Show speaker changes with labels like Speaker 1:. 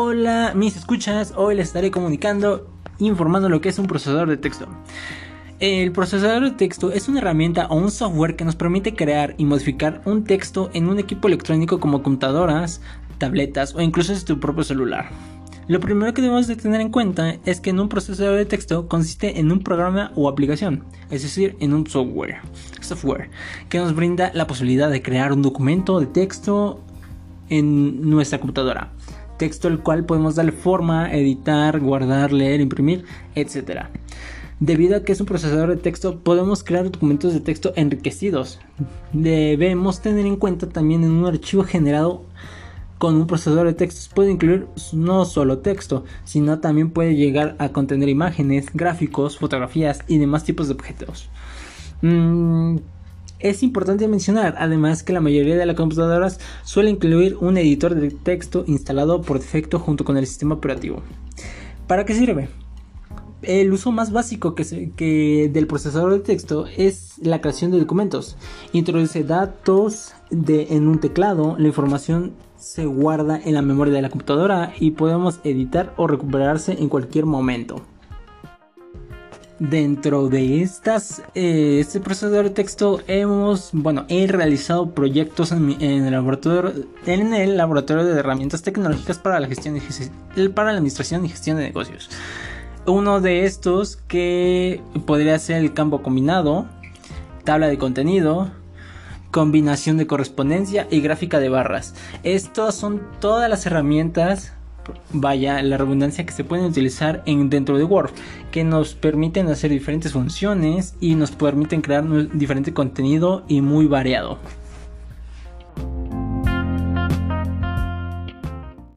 Speaker 1: Hola, mis escuchas. Hoy les estaré comunicando, informando lo que es un procesador de texto. El procesador de texto es una herramienta o un software que nos permite crear y modificar un texto en un equipo electrónico como computadoras, tabletas o incluso en tu propio celular. Lo primero que debemos de tener en cuenta es que en un procesador de texto consiste en un programa o aplicación, es decir, en un software, software que nos brinda la posibilidad de crear un documento de texto en nuestra computadora texto el cual podemos darle forma, editar, guardar, leer, imprimir, etc. Debido a que es un procesador de texto, podemos crear documentos de texto enriquecidos. Debemos tener en cuenta también en un archivo generado con un procesador de textos puede incluir no solo texto, sino también puede llegar a contener imágenes, gráficos, fotografías y demás tipos de objetos. Mm, es importante mencionar además que la mayoría de las computadoras suele incluir un editor de texto instalado por defecto junto con el sistema operativo. ¿Para qué sirve? El uso más básico que, del procesador de texto es la creación de documentos. Introduce datos en un teclado, la información se guarda en la memoria de la computadora y podemos editar o recuperarse en cualquier momento. Dentro de estas, eh, este procesador de texto hemos, bueno, he realizado proyectos en, el laboratorio, en el laboratorio de herramientas tecnológicas para la gestión para la administración y gestión de negocios. Uno de estos que podría ser el campo combinado, tabla de contenido, combinación de correspondencia y gráfica de barras. Estas son todas las herramientas vaya la redundancia que se pueden utilizar en, dentro de Word, que nos permiten hacer diferentes funciones y nos permiten crear diferente contenido y muy variado.